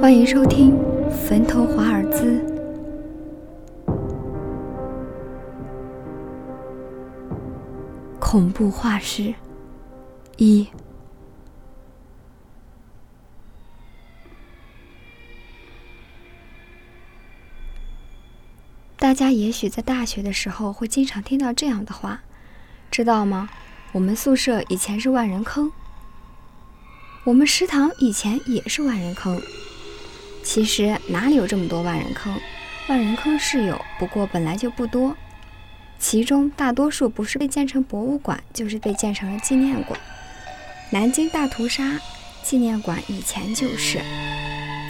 欢迎收听《坟头华尔兹》。恐怖画师一。大家也许在大学的时候会经常听到这样的话，知道吗？我们宿舍以前是万人坑，我们食堂以前也是万人坑。其实哪里有这么多万人坑？万人坑是有，不过本来就不多。其中大多数不是被建成博物馆，就是被建成了纪念馆。南京大屠杀纪念馆以前就是。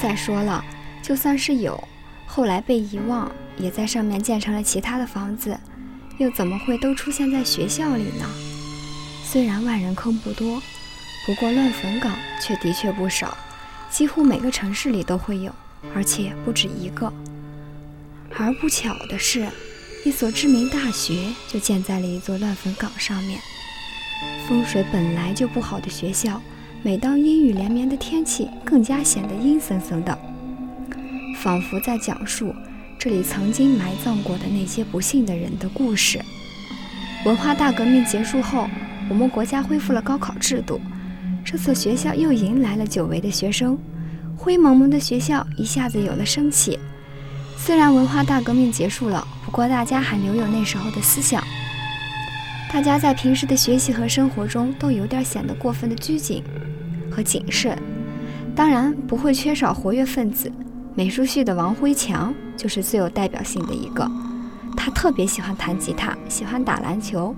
再说了，就算是有，后来被遗忘，也在上面建成了其他的房子，又怎么会都出现在学校里呢？虽然万人坑不多，不过乱坟岗却的确不少，几乎每个城市里都会有，而且不止一个。而不巧的是。一所知名大学就建在了一座乱坟岗上面。风水本来就不好的学校，每当阴雨连绵的天气，更加显得阴森森的，仿佛在讲述这里曾经埋葬过的那些不幸的人的故事。文化大革命结束后，我们国家恢复了高考制度，这所学校又迎来了久违的学生，灰蒙蒙的学校一下子有了生气。虽然文化大革命结束了，不过大家还留有那时候的思想。大家在平时的学习和生活中都有点显得过分的拘谨和谨慎，当然不会缺少活跃分子。美术系的王辉强就是最有代表性的一个。他特别喜欢弹吉他，喜欢打篮球，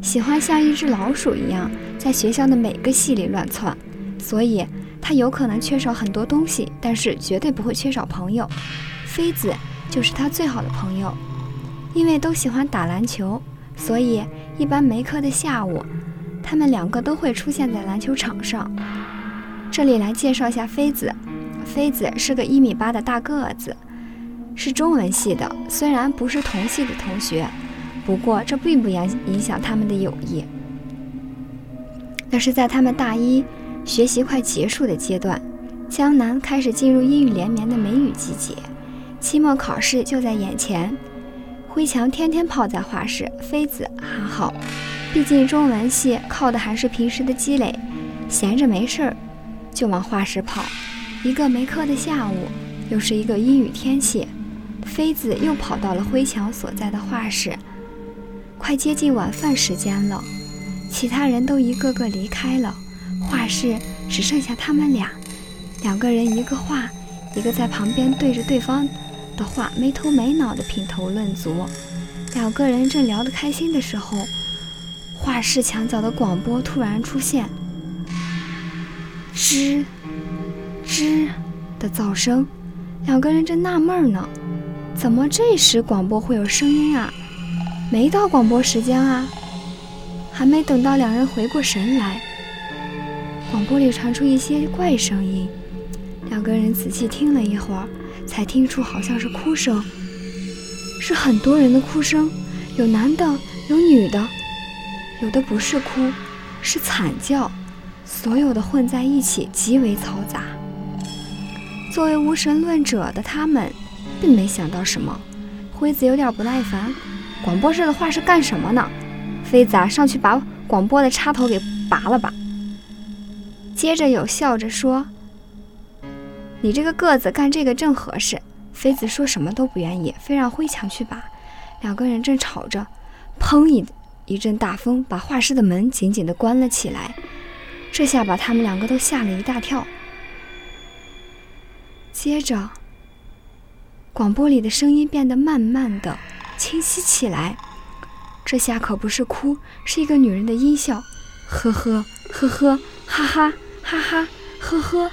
喜欢像一只老鼠一样在学校的每个系里乱窜。所以他有可能缺少很多东西，但是绝对不会缺少朋友。妃子就是他最好的朋友，因为都喜欢打篮球，所以一般没课的下午，他们两个都会出现在篮球场上。这里来介绍一下妃子，妃子是个一米八的大个子，是中文系的，虽然不是同系的同学，不过这并不影影响他们的友谊。那是在他们大一学习快结束的阶段，江南开始进入阴雨连绵的梅雨季节。期末考试就在眼前，辉强天天泡在画室，妃子还好，毕竟中文系靠的还是平时的积累，闲着没事儿就往画室跑。一个没课的下午，又是一个阴雨天气，妃子又跑到了辉强所在的画室。快接近晚饭时间了，其他人都一个个离开了，画室只剩下他们俩，两个人一个画，一个在旁边对着对方。的画没头没脑的品头论足，两个人正聊得开心的时候，画室墙角的广播突然出现，吱吱的噪声。两个人正纳闷呢，怎么这时广播会有声音啊？没到广播时间啊！还没等到两人回过神来，广播里传出一些怪声音。两个人仔细听了一会儿。才听出好像是哭声，是很多人的哭声，有男的，有女的，有的不是哭，是惨叫，所有的混在一起，极为嘈杂。作为无神论者的他们，并没想到什么。辉子有点不耐烦：“广播室的话是干什么呢？”妃子啊，上去把广播的插头给拔了吧。接着有笑着说。你这个个子干这个正合适。妃子说什么都不愿意，非让辉强去拔。两个人正吵着，砰一一阵大风把画室的门紧紧地关了起来。这下把他们两个都吓了一大跳。接着，广播里的声音变得慢慢的清晰起来。这下可不是哭，是一个女人的音效，呵呵呵呵，哈哈哈哈，呵呵。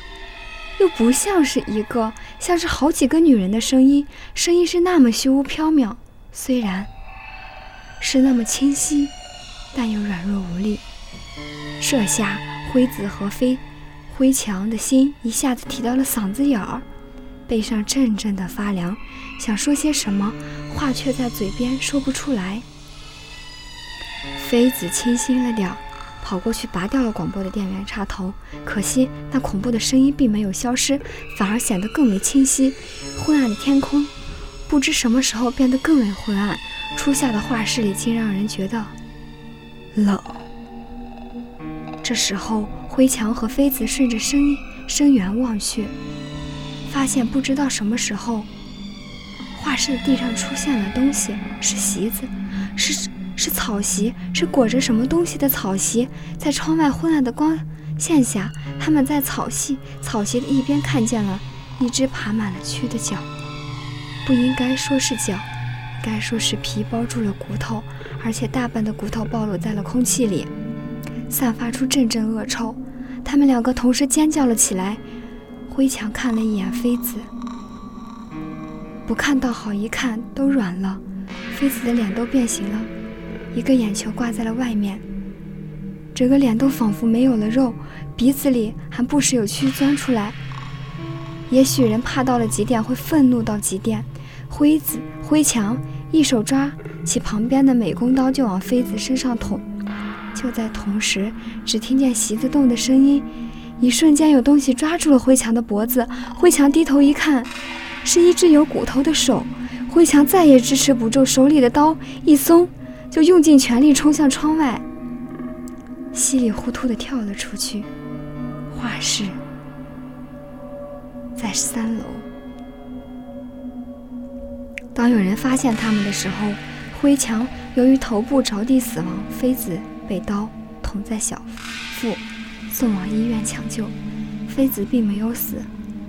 又不像是一个，像是好几个女人的声音，声音是那么虚无缥缈，虽然是那么清晰，但又软弱无力。这下辉子和飞辉强的心一下子提到了嗓子眼儿，背上阵阵的发凉，想说些什么，话却在嘴边说不出来。妃子清新了点，跑过去拔掉了广播的电源插头。可惜那恐怖的声音并没有消失，反而显得更为清晰。昏暗的天空不知什么时候变得更为昏暗，初夏的画室里竟让人觉得冷。这时候，灰墙和妃子顺着声音声源望去，发现不知道什么时候，画室的地上出现了东西，是席子，是。是草席，是裹着什么东西的草席。在窗外昏暗的光线下，他们在草席草席的一边看见了一只爬满了蛆的脚。不应该说是脚，该说是皮包住了骨头，而且大半的骨头暴露在了空气里，散发出阵阵恶臭。他们两个同时尖叫了起来。灰墙看了一眼妃子，不看倒好，一看都软了，妃子的脸都变形了。一个眼球挂在了外面，整个脸都仿佛没有了肉，鼻子里还不时有蛆钻出来。也许人怕到了极点，会愤怒到极点。灰子灰墙一手抓起旁边的美工刀就往妃子身上捅。就在同时，只听见席子动的声音，一瞬间有东西抓住了灰墙的脖子。灰墙低头一看，是一只有骨头的手。灰墙再也支持不住，手里的刀一松。就用尽全力冲向窗外，稀里糊涂的跳了出去。画室在三楼。当有人发现他们的时候，灰墙由于头部着地死亡，妃子被刀捅在小腹，送往医院抢救。妃子并没有死，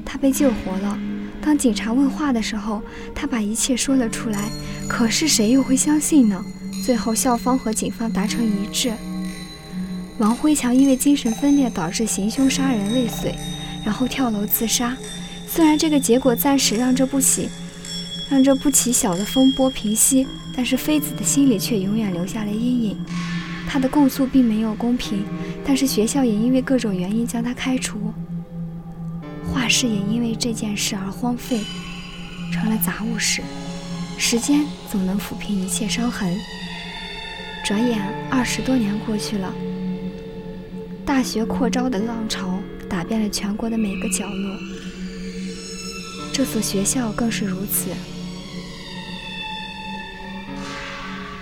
她被救活了。当警察问话的时候，她把一切说了出来。可是谁又会相信呢？最后，校方和警方达成一致，王辉强因为精神分裂导致行凶杀人未遂，然后跳楼自杀。虽然这个结果暂时让这不起，让这不起小的风波平息，但是妃子的心里却永远留下了阴影。他的供诉并没有公平，但是学校也因为各种原因将他开除，画室也因为这件事而荒废，成了杂物室。时间总能抚平一切伤痕。转眼二十多年过去了，大学扩招的浪潮打遍了全国的每个角落，这所学校更是如此。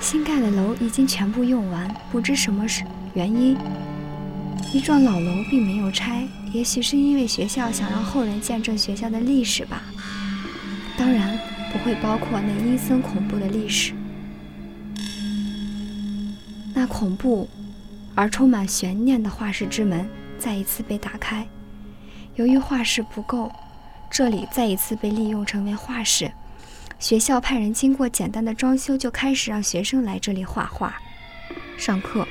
新盖的楼已经全部用完，不知什么是原因，一幢老楼并没有拆，也许是因为学校想让后人见证学校的历史吧。当然不会包括那阴森恐怖的历史。那恐怖而充满悬念的画室之门再一次被打开。由于画室不够，这里再一次被利用成为画室。学校派人经过简单的装修，就开始让学生来这里画画、上课。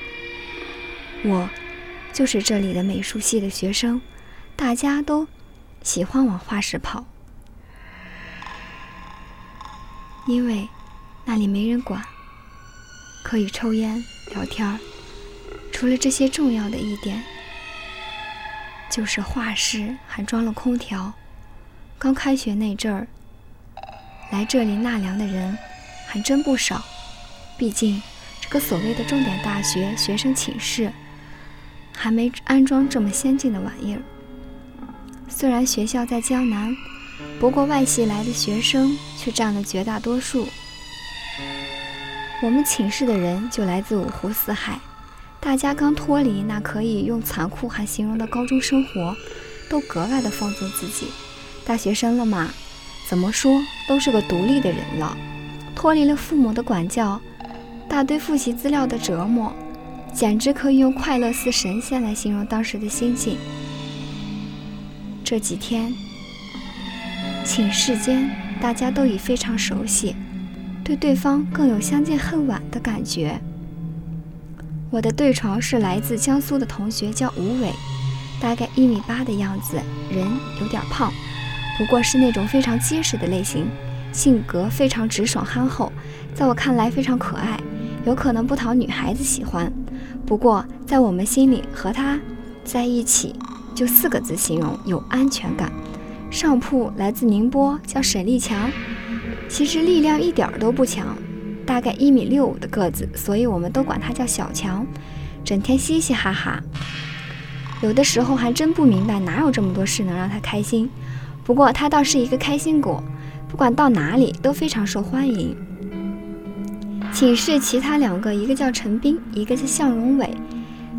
我就是这里的美术系的学生，大家都喜欢往画室跑，因为那里没人管。可以抽烟聊天儿，除了这些重要的一点，就是画室还装了空调。刚开学那阵儿，来这里纳凉的人还真不少。毕竟这个所谓的重点大学，学生寝室还没安装这么先进的玩意儿。虽然学校在江南，不过外系来的学生却占了绝大多数。我们寝室的人就来自五湖四海，大家刚脱离那可以用残酷来形容的高中生活，都格外的放纵自己。大学生了嘛，怎么说都是个独立的人了，脱离了父母的管教，大堆复习资料的折磨，简直可以用快乐似神仙来形容当时的心境。这几天，寝室间大家都已非常熟悉。对对方更有相见恨晚的感觉。我的对床是来自江苏的同学，叫吴伟，大概一米八的样子，人有点胖，不过是那种非常结实的类型，性格非常直爽憨厚，在我看来非常可爱，有可能不讨女孩子喜欢，不过在我们心里和他在一起，就四个字形容：有安全感。上铺来自宁波，叫沈立强。其实力量一点都不强，大概一米六五的个子，所以我们都管他叫小强。整天嘻嘻哈哈。有的时候还真不明白哪有这么多事能让他开心。不过他倒是一个开心果，不管到哪里都非常受欢迎。寝室其他两个，一个叫陈斌，一个叫向荣伟，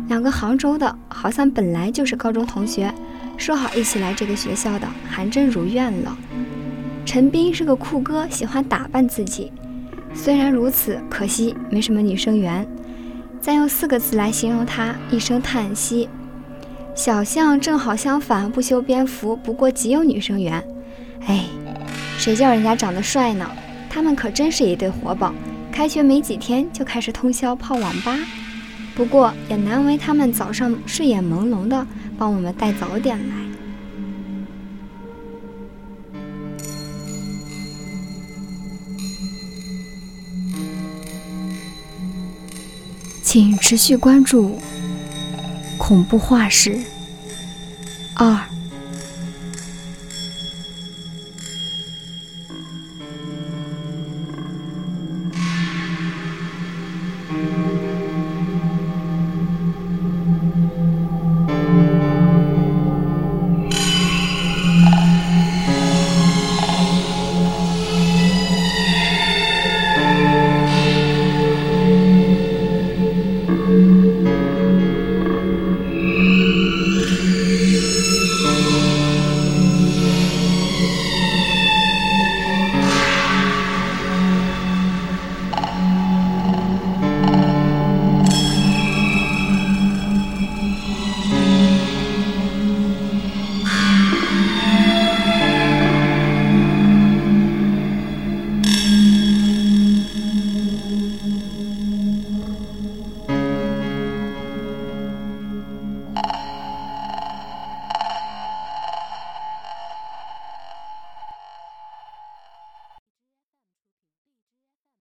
两个杭州的，好像本来就是高中同学，说好一起来这个学校的，还真如愿了。陈斌是个酷哥，喜欢打扮自己。虽然如此，可惜没什么女生缘。再用四个字来形容他，一声叹息。小象正好相反，不修边幅，不过极有女生缘。哎，谁叫人家长得帅呢？他们可真是一对活宝。开学没几天就开始通宵泡网吧，不过也难为他们早上睡眼朦胧的帮我们带早点来。请持续关注《恐怖画室二》。